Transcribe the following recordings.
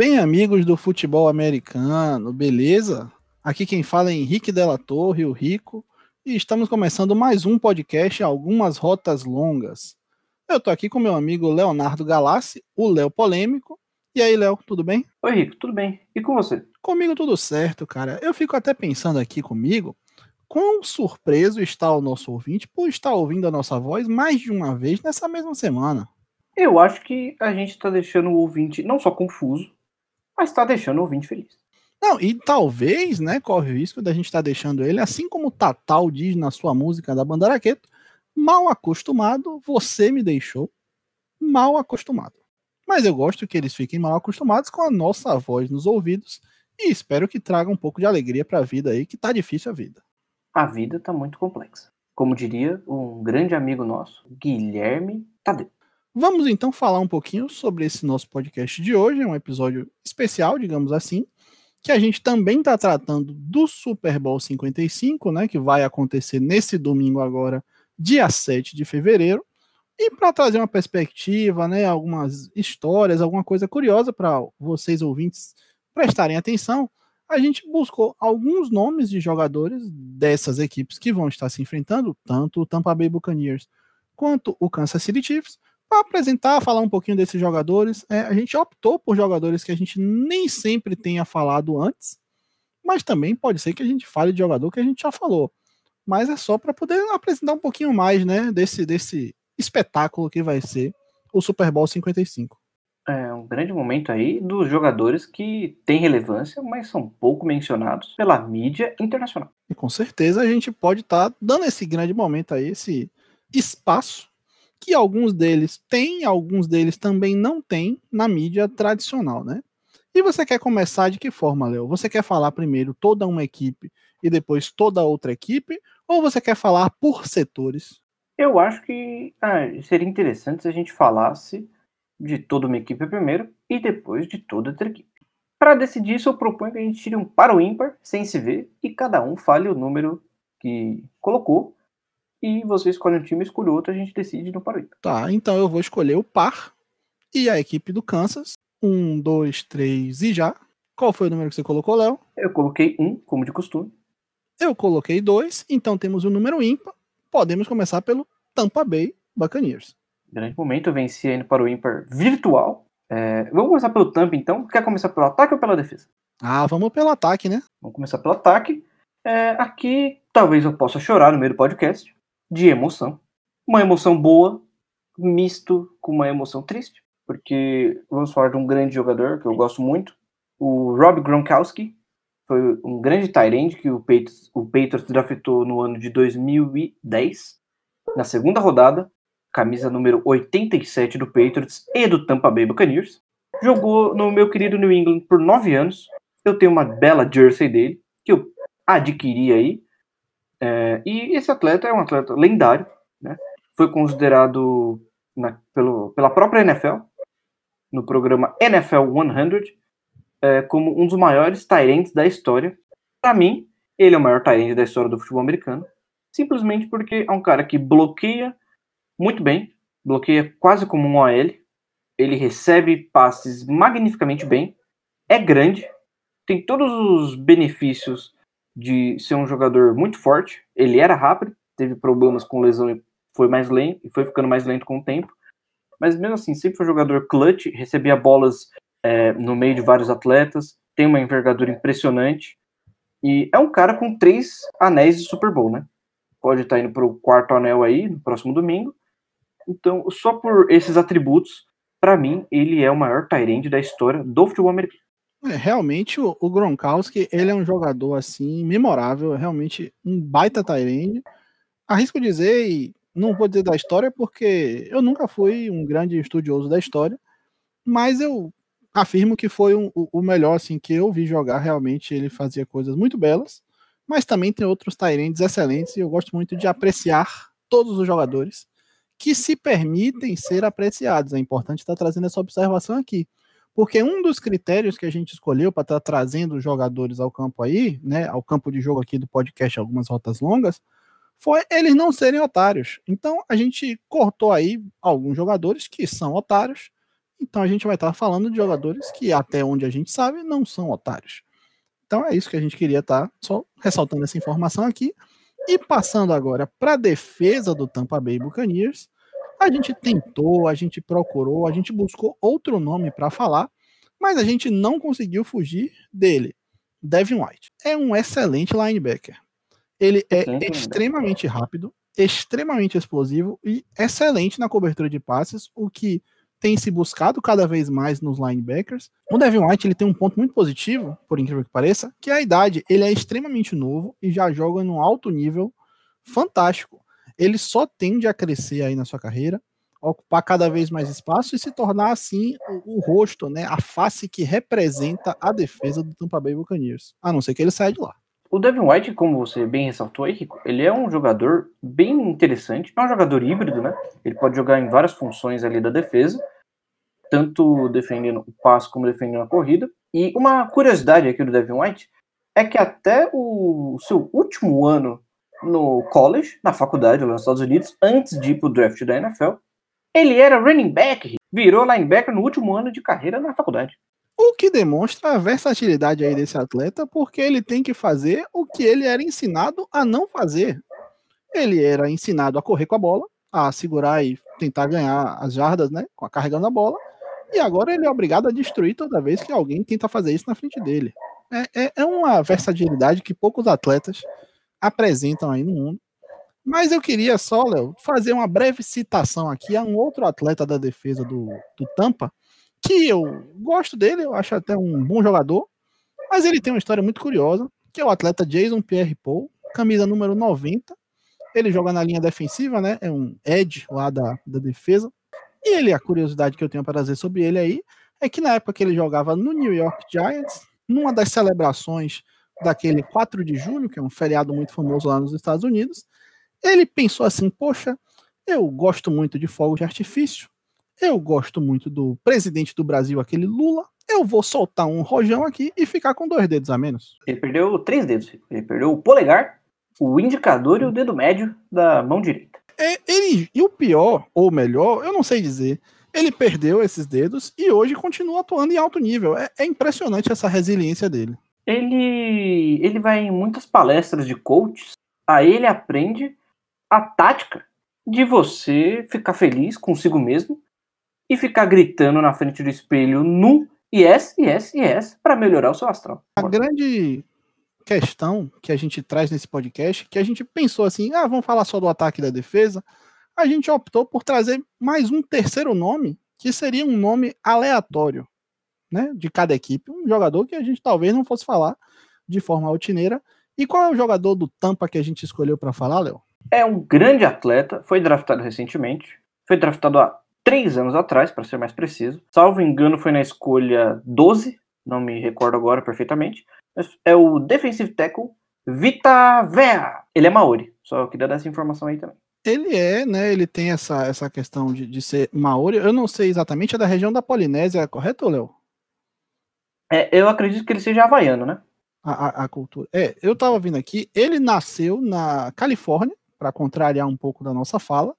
bem amigos do futebol americano, beleza? Aqui quem fala é Henrique Della Torre, o Rico, e estamos começando mais um podcast Algumas Rotas Longas. Eu tô aqui com meu amigo Leonardo Galassi, o Léo Polêmico. E aí, Léo, tudo bem? Oi, Rico, tudo bem? E com você? Comigo tudo certo, cara. Eu fico até pensando aqui comigo, quão surpreso está o nosso ouvinte por estar ouvindo a nossa voz mais de uma vez nessa mesma semana. Eu acho que a gente está deixando o ouvinte não só confuso, mas está deixando o ouvinte feliz. Não, e talvez, né, corre o risco da gente estar tá deixando ele, assim como o Tatal diz na sua música da Banda Araqueto, mal acostumado, você me deixou mal acostumado. Mas eu gosto que eles fiquem mal acostumados com a nossa voz nos ouvidos e espero que traga um pouco de alegria para a vida aí, que tá difícil a vida. A vida tá muito complexa. Como diria um grande amigo nosso, Guilherme Tadeu. Vamos então falar um pouquinho sobre esse nosso podcast de hoje, é um episódio especial, digamos assim, que a gente também está tratando do Super Bowl 55, né, que vai acontecer nesse domingo agora, dia 7 de fevereiro, e para trazer uma perspectiva, né, algumas histórias, alguma coisa curiosa para vocês ouvintes prestarem atenção, a gente buscou alguns nomes de jogadores dessas equipes que vão estar se enfrentando, tanto o Tampa Bay Buccaneers quanto o Kansas City Chiefs, para apresentar, falar um pouquinho desses jogadores. É, a gente optou por jogadores que a gente nem sempre tenha falado antes, mas também pode ser que a gente fale de jogador que a gente já falou. Mas é só para poder apresentar um pouquinho mais, né, desse, desse espetáculo que vai ser o Super Bowl 55. É um grande momento aí dos jogadores que têm relevância, mas são pouco mencionados pela mídia internacional. E com certeza a gente pode estar tá dando esse grande momento aí, esse espaço que alguns deles têm, alguns deles também não têm na mídia tradicional, né? E você quer começar de que forma, Léo? Você quer falar primeiro toda uma equipe e depois toda outra equipe? Ou você quer falar por setores? Eu acho que ah, seria interessante se a gente falasse de toda uma equipe primeiro e depois de toda outra equipe. Para decidir isso, eu proponho que a gente tire um para o ímpar, sem se ver, e cada um fale o número que colocou e você escolhe um time, escolhe outro, a gente decide no Paroi. Tá, então eu vou escolher o par e a equipe do Kansas. Um, dois, três e já. Qual foi o número que você colocou, Léo? Eu coloquei um, como de costume. Eu coloquei dois, então temos o um número ímpar. Podemos começar pelo Tampa Bay Buccaneers. Grande momento, eu venci ainda para o ímpar virtual. É, vamos começar pelo Tampa, então. Quer começar pelo ataque ou pela defesa? Ah, vamos pelo ataque, né? Vamos começar pelo ataque. É, aqui, talvez eu possa chorar no meio do podcast de emoção. Uma emoção boa, misto com uma emoção triste, porque vamos falar de um grande jogador que eu gosto muito, o Rob Gronkowski, foi um grande tight que o Patriots, o Patriots draftou no ano de 2010, na segunda rodada, camisa número 87 do Patriots e do Tampa Bay Buccaneers. Jogou no meu querido New England por nove anos. Eu tenho uma bela jersey dele, que eu adquiri aí, é, e esse atleta é um atleta lendário, né? foi considerado na, pelo, pela própria NFL, no programa NFL 100, é, como um dos maiores Tyrants da história. Para mim, ele é o maior Tyrant da história do futebol americano, simplesmente porque é um cara que bloqueia muito bem, bloqueia quase como um OL, ele recebe passes magnificamente bem, é grande, tem todos os benefícios de ser um jogador muito forte. Ele era rápido, teve problemas com lesão e foi mais lento e foi ficando mais lento com o tempo. Mas mesmo assim, sempre foi um jogador clutch, recebia bolas é, no meio de vários atletas, tem uma envergadura impressionante e é um cara com três anéis de Super Bowl, né? Pode estar indo para o quarto anel aí no próximo domingo. Então, só por esses atributos, para mim, ele é o maior Tyrande da história do futebol americano. É, realmente o, o, Gronkowski, ele é um jogador assim memorável, realmente um baita Tyrande. Arrisco dizer, e não vou dizer da história porque eu nunca fui um grande estudioso da história, mas eu afirmo que foi um, o melhor assim que eu vi jogar, realmente ele fazia coisas muito belas, mas também tem outros Tyrands excelentes e eu gosto muito de apreciar todos os jogadores que se permitem ser apreciados. É importante estar trazendo essa observação aqui. Porque um dos critérios que a gente escolheu para estar tá trazendo os jogadores ao campo aí, né, ao campo de jogo aqui do podcast, algumas rotas longas, foi eles não serem otários. Então a gente cortou aí alguns jogadores que são otários Então a gente vai estar falando de jogadores que, até onde a gente sabe, não são otários. Então é isso que a gente queria estar só ressaltando essa informação aqui. E passando agora para a defesa do Tampa Bay Buccaneers, a gente tentou, a gente procurou, a gente buscou outro nome para falar, mas a gente não conseguiu fugir dele. Devin White é um excelente linebacker. Ele é extremamente rápido, extremamente explosivo e excelente na cobertura de passes, o que tem se buscado cada vez mais nos linebackers. O Devin White ele tem um ponto muito positivo, por incrível que pareça, que é a idade. Ele é extremamente novo e já joga num alto nível fantástico. Ele só tende a crescer aí na sua carreira, ocupar cada vez mais espaço e se tornar assim o, o rosto, né, a face que representa a defesa do Tampa Bay Buccaneers. A não ser que ele saia de lá. O Devin White, como você bem ressaltou aí, Rico, ele é um jogador bem interessante. É um jogador híbrido, né? Ele pode jogar em várias funções ali da defesa, tanto defendendo o passo como defendendo a corrida. E uma curiosidade aqui do Devin White é que até o seu último ano no college, na faculdade lá nos Estados Unidos, antes de ir pro draft da NFL, ele era running back, virou linebacker no último ano de carreira na faculdade. O que demonstra a versatilidade aí desse atleta, porque ele tem que fazer o que ele era ensinado a não fazer. Ele era ensinado a correr com a bola, a segurar e tentar ganhar as jardas, né, carregando a bola, e agora ele é obrigado a destruir toda vez que alguém tenta fazer isso na frente dele. É, é, é uma versatilidade que poucos atletas apresentam aí no mundo. Mas eu queria só, Léo, fazer uma breve citação aqui a um outro atleta da defesa do, do Tampa, que eu gosto dele, eu acho até um bom jogador, mas ele tem uma história muito curiosa, que é o atleta Jason Pierre-Paul, camisa número 90. Ele joga na linha defensiva, né? É um edge lá da, da defesa. E ele, a curiosidade que eu tenho para dizer sobre ele aí, é que na época que ele jogava no New York Giants, numa das celebrações daquele 4 de julho, que é um feriado muito famoso lá nos Estados Unidos, ele pensou assim: poxa, eu gosto muito de fogos de artifício, eu gosto muito do presidente do Brasil, aquele Lula. Eu vou soltar um rojão aqui e ficar com dois dedos a menos. Ele perdeu três dedos. Ele perdeu o polegar, o indicador e o dedo médio da mão direita. É, ele, e o pior, ou melhor, eu não sei dizer, ele perdeu esses dedos e hoje continua atuando em alto nível. É, é impressionante essa resiliência dele. Ele, ele vai em muitas palestras de coaches, aí ele aprende a tática de você ficar feliz consigo mesmo e ficar gritando na frente do espelho no yes, yes, yes para melhorar o seu astral. A grande questão que a gente traz nesse podcast, que a gente pensou assim, ah, vamos falar só do ataque e da defesa, a gente optou por trazer mais um terceiro nome, que seria um nome aleatório, né, de cada equipe, um jogador que a gente talvez não fosse falar de forma rotineira. E qual é o jogador do Tampa que a gente escolheu para falar, Léo? É um grande atleta, foi draftado recentemente, foi draftado há três anos atrás, para ser mais preciso. Salvo engano, foi na escolha 12, não me recordo agora perfeitamente. É o defensive tackle Vita Vea. Ele é Maori, só queria dar essa informação aí também. Ele é, né? Ele tem essa, essa questão de, de ser Maori. Eu não sei exatamente, é da região da Polinésia, correto, Léo? É, eu acredito que ele seja havaiano, né? A, a, a, cultura. É, eu tava vindo aqui, ele nasceu na Califórnia, para contrariar um pouco da nossa fala,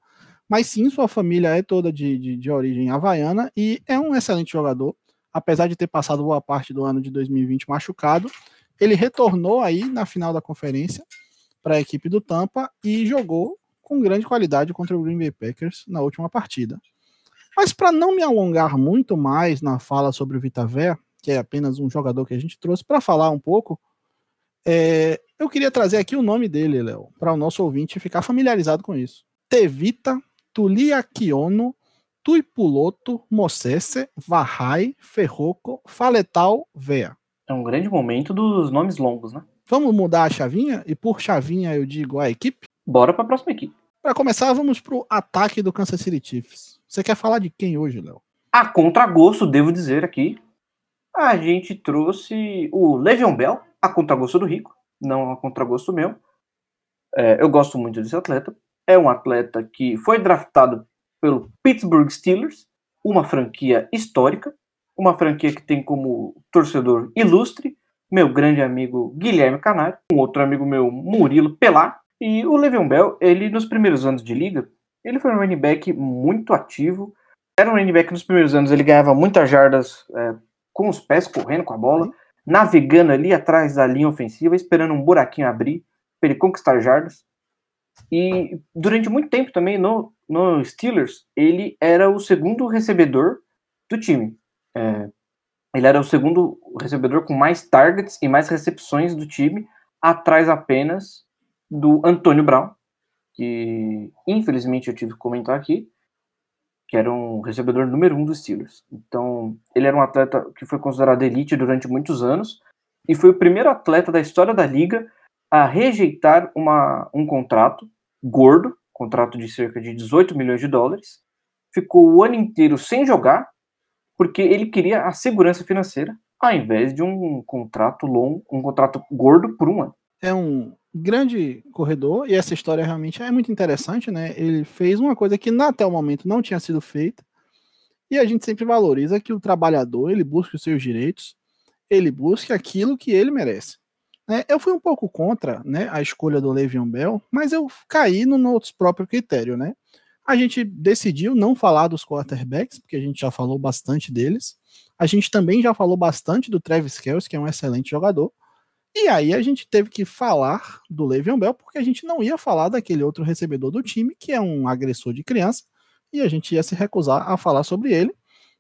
mas sim, sua família é toda de, de, de, origem havaiana e é um excelente jogador. Apesar de ter passado boa parte do ano de 2020 machucado, ele retornou aí na final da conferência para a equipe do Tampa e jogou com grande qualidade contra o Green Bay Packers na última partida. Mas para não me alongar muito mais na fala sobre o Vitaver, que é apenas um jogador que a gente trouxe para falar um pouco, é, eu queria trazer aqui o nome dele, Léo, para o nosso ouvinte ficar familiarizado com isso. Tevita Tuliakiono, Tuipuloto, Mocese, Vahai, Ferroco, Faletal, Vea. É um grande momento dos nomes longos, né? Vamos mudar a chavinha? E por chavinha eu digo a equipe? Bora para a próxima equipe. Para começar, vamos para o ataque do Kansas City Chiefs. Você quer falar de quem hoje, Léo? A contragosto, devo dizer aqui, a gente trouxe o Le'Veon Bell, a contragosto do Rico, não a contragosto meu. É, eu gosto muito desse atleta. É um atleta que foi draftado pelo Pittsburgh Steelers, uma franquia histórica, uma franquia que tem como torcedor ilustre meu grande amigo Guilherme Canário, um outro amigo meu, Murilo Pelar, e o Le'Veon Bell, ele nos primeiros anos de liga, ele foi um running back muito ativo, era um running back nos primeiros anos, ele ganhava muitas jardas é, com os pés, correndo com a bola, navegando ali atrás da linha ofensiva, esperando um buraquinho abrir para ele conquistar jardas. E durante muito tempo também no, no Steelers, ele era o segundo recebedor do time. É, ele era o segundo recebedor com mais targets e mais recepções do time, atrás apenas do Antônio Brown, que infelizmente eu tive que comentar aqui, que era um recebedor número um dos Steelers. Então, ele era um atleta que foi considerado elite durante muitos anos e foi o primeiro atleta da história da liga a rejeitar uma, um contrato gordo, contrato de cerca de 18 milhões de dólares. Ficou o ano inteiro sem jogar, porque ele queria a segurança financeira, ao invés de um contrato longo, um contrato gordo por um ano. É um grande corredor, e essa história realmente é muito interessante, né? Ele fez uma coisa que até o momento não tinha sido feita, e a gente sempre valoriza que o trabalhador, ele busque os seus direitos, ele busque aquilo que ele merece. Né? Eu fui um pouco contra né, a escolha do Le'Veon Bell, mas eu caí no nosso próprio critério, né? A gente decidiu não falar dos quarterbacks, porque a gente já falou bastante deles. A gente também já falou bastante do Travis Kelce, que é um excelente jogador. E aí a gente teve que falar do Le'Veon Bell, porque a gente não ia falar daquele outro recebedor do time, que é um agressor de criança, e a gente ia se recusar a falar sobre ele.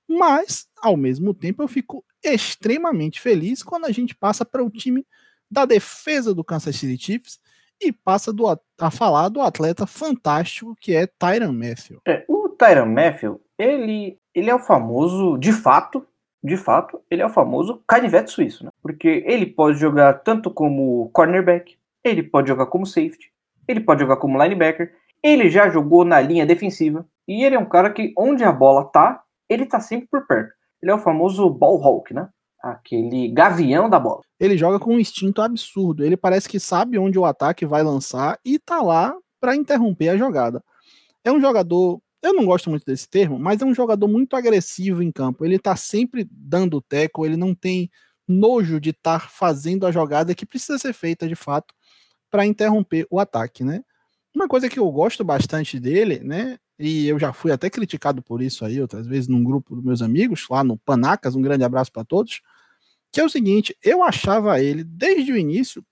Mas, ao mesmo tempo, eu fico extremamente feliz quando a gente passa para o time da defesa do Kansas City Chiefs e passa do, a falar do atleta fantástico que é Tyron Matthew. É, o Tyron Matthew, ele, ele é o famoso, de fato, de fato, ele é o famoso canivete suíço, né? Porque ele pode jogar tanto como cornerback, ele pode jogar como safety, ele pode jogar como linebacker, ele já jogou na linha defensiva, e ele é um cara que onde a bola tá, ele tá sempre por perto. Ele é o famoso ball hawk, né? Aquele gavião da bola. Ele joga com um instinto absurdo. Ele parece que sabe onde o ataque vai lançar e tá lá para interromper a jogada. É um jogador eu não gosto muito desse termo, mas é um jogador muito agressivo em campo. Ele tá sempre dando teco, ele não tem nojo de estar tá fazendo a jogada que precisa ser feita de fato para interromper o ataque, né? Uma coisa que eu gosto bastante dele, né? E eu já fui até criticado por isso aí outras vezes num grupo dos meus amigos, lá no Panacas, um grande abraço para todos, que é o seguinte, eu achava ele desde o início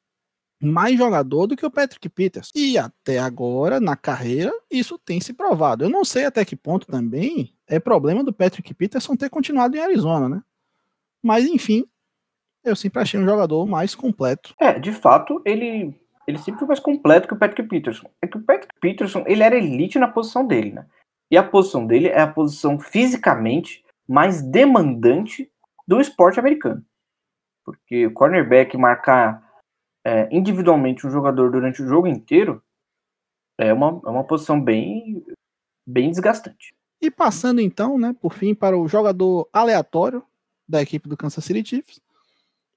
mais jogador do que o Patrick Peters. E até agora, na carreira, isso tem se provado. Eu não sei até que ponto também é problema do Patrick Peterson ter continuado em Arizona, né? Mas, enfim, eu sempre achei um jogador mais completo. É, de fato, ele, ele sempre foi mais completo que o Patrick Peterson. É que o Patrick Peterson, ele era elite na posição dele, né? E a posição dele é a posição fisicamente mais demandante do esporte americano. Porque o cornerback marcar é, individualmente um jogador durante o jogo inteiro é uma, é uma posição bem, bem desgastante. E passando então, né, por fim, para o jogador aleatório da equipe do Kansas City Chiefs,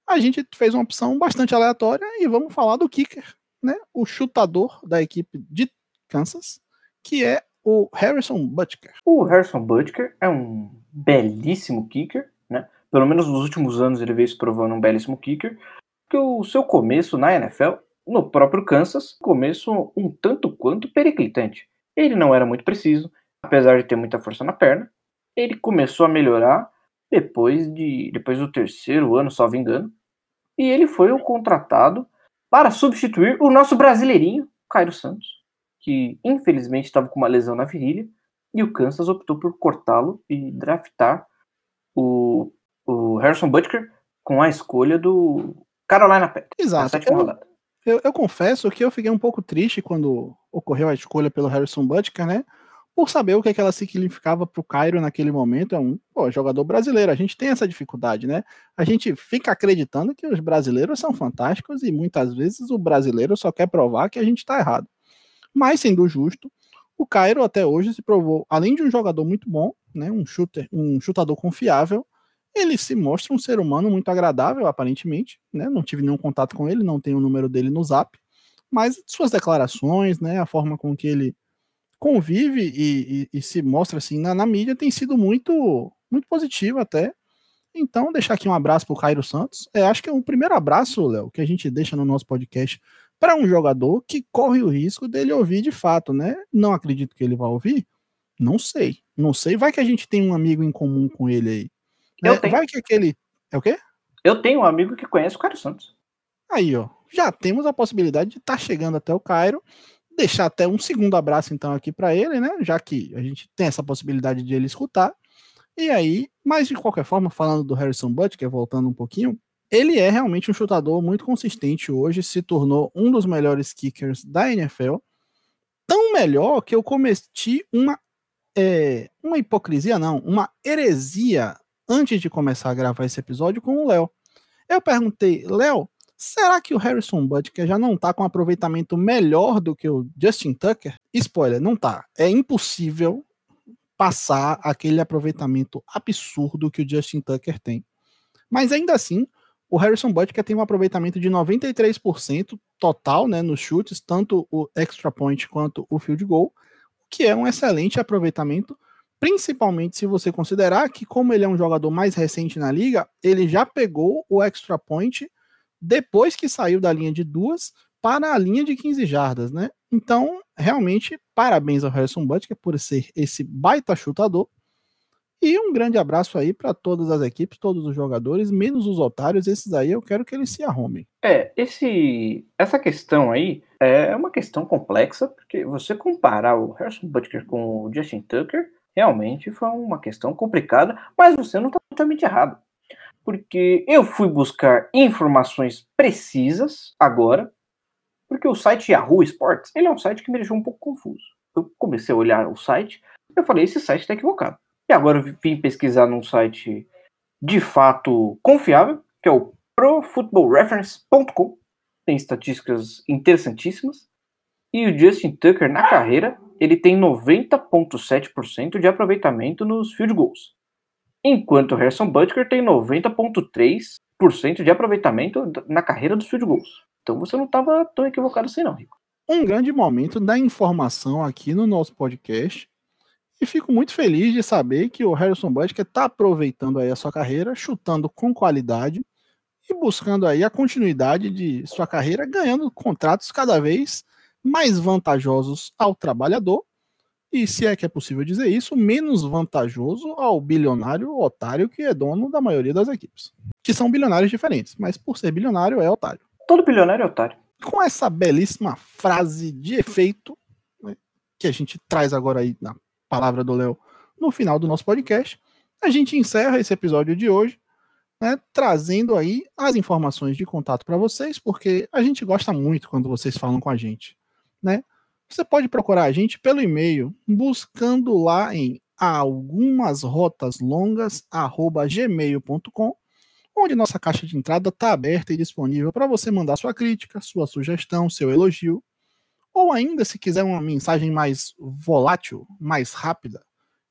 a gente fez uma opção bastante aleatória e vamos falar do kicker, né, o chutador da equipe de Kansas, que é o Harrison Butker. O Harrison Butker é um belíssimo kicker, né? Pelo menos nos últimos anos ele veio se provando um belíssimo kicker que o seu começo na NFL, no próprio Kansas, começo um tanto quanto periclitante. Ele não era muito preciso, apesar de ter muita força na perna. Ele começou a melhorar depois de depois do terceiro ano, só engano. E ele foi o contratado para substituir o nosso brasileirinho, Cairo Santos, que infelizmente estava com uma lesão na virilha, e o Kansas optou por cortá-lo e draftar o, o Harrison Butker com a escolha do Carolina Panthers. Exato. Eu, eu, eu, confesso que eu fiquei um pouco triste quando ocorreu a escolha pelo Harrison Butker, né? Por saber o que, é que ela significava para o Cairo naquele momento. É um pô, jogador brasileiro. A gente tem essa dificuldade, né? A gente fica acreditando que os brasileiros são fantásticos e muitas vezes o brasileiro só quer provar que a gente está errado. Mas, sendo justo, o Cairo até hoje se provou, além de um jogador muito bom, né, um, shooter, um chutador confiável, ele se mostra um ser humano muito agradável, aparentemente, né? Não tive nenhum contato com ele, não tenho o número dele no Zap, mas suas declarações, né, a forma com que ele convive e, e, e se mostra assim na, na, mídia tem sido muito muito positivo até. Então, deixar aqui um abraço para o Cairo Santos. É, acho que é o primeiro abraço, Léo, que a gente deixa no nosso podcast para um jogador que corre o risco dele ouvir de fato, né? Não acredito que ele vá ouvir, não sei, Não sei, vai que a gente tem um amigo em comum com ele aí. Eu Né? tenho. Vai que aquele. É o quê? Eu tenho um amigo que conhece o Caio Santos. Aí, ó. Já temos a possibilidade de estar chegando até o Cairo. Deixar até um segundo abraço, então, aqui para ele, né? Já que a gente tem essa possibilidade de ele escutar. E aí, mas de qualquer forma, falando do Harrison Butker, voltando um pouquinho, ele é realmente um chutador muito consistente hoje, se tornou um dos melhores kickers da NFL. Tão melhor que eu cometi uma, é, uma hipocrisia, não, uma heresia antes de começar a gravar esse episódio com o Léo. Eu perguntei, Léo, será que o Harrison Butker já não tá com um aproveitamento melhor do que o Justin Tucker? Spoiler, não tá. É impossível passar aquele aproveitamento absurdo que o Justin Tucker tem. Mas ainda assim, o Harrison Butker tem um aproveitamento de 93% total, né, nos chutes, tanto o extra point quanto o field goal, que é um excelente aproveitamento, principalmente se você considerar que como ele é um jogador mais recente na liga, ele já pegou o extra point depois que saiu da linha de duas para a linha de 15 jardas, né? Então, realmente, parabéns ao Harrison Butker por ser esse baita chutador. E um grande abraço aí para todas as equipes, todos os jogadores, menos os otários, esses aí eu quero que eles se arrumem. É, esse, essa questão aí é uma questão complexa, porque você comparar o Harrison Butker com o Justin Tucker, realmente foi uma questão complicada, mas você não está totalmente errado. Porque eu fui buscar informações precisas agora, porque o site Yahoo Sports, ele é um site que me deixou um pouco confuso. Eu comecei a olhar o site, eu falei, esse site está equivocado. E agora eu vim pesquisar num site de fato confiável, que é o profootballreference.com. Tem estatísticas interessantíssimas. E o Justin Tucker, na carreira, ele tem 90,7% de aproveitamento nos field goals. Enquanto o Harrison Butker tem 90,3% de aproveitamento na carreira dos field goals. Então você não estava tão equivocado assim, não, Rico. Um grande momento da informação aqui no nosso podcast. E fico muito feliz de saber que o Harrison Butker está aproveitando aí a sua carreira, chutando com qualidade e buscando aí a continuidade de sua carreira, ganhando contratos cada vez mais vantajosos ao trabalhador e, se é que é possível dizer isso, menos vantajoso ao bilionário otário que é dono da maioria das equipes. Que são bilionários diferentes, mas por ser bilionário é otário. Todo bilionário é otário. Com essa belíssima frase de efeito, né, que a gente traz agora aí na palavra do Léo no final do nosso podcast, a gente encerra esse episódio de hoje, né, trazendo aí as informações de contato para vocês, porque a gente gosta muito quando vocês falam com a gente, né? Você pode procurar a gente pelo e-mail, buscando lá em algumas rotas longas gmail.com, onde nossa caixa de entrada está aberta e disponível para você mandar sua crítica, sua sugestão, seu elogio, ou ainda se quiser uma mensagem mais volátil, mais rápida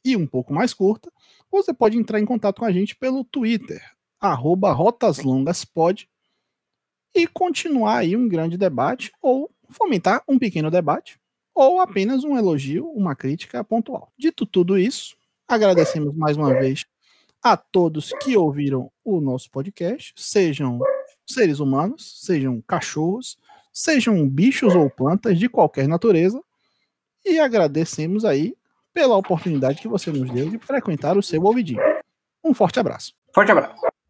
e um pouco mais curta, você pode entrar em contato com a gente pelo Twitter, arroba rotaslongaspod, e continuar aí um grande debate, ou fomentar um pequeno debate, ou apenas um elogio, uma crítica pontual. Dito tudo isso, agradecemos mais uma vez a todos que ouviram o nosso podcast, sejam seres humanos, sejam cachorros, sejam bichos ou plantas de qualquer natureza, e agradecemos aí pela oportunidade que você nos deu de frequentar o seu ouvidinho. Um forte abraço. Forte abraço.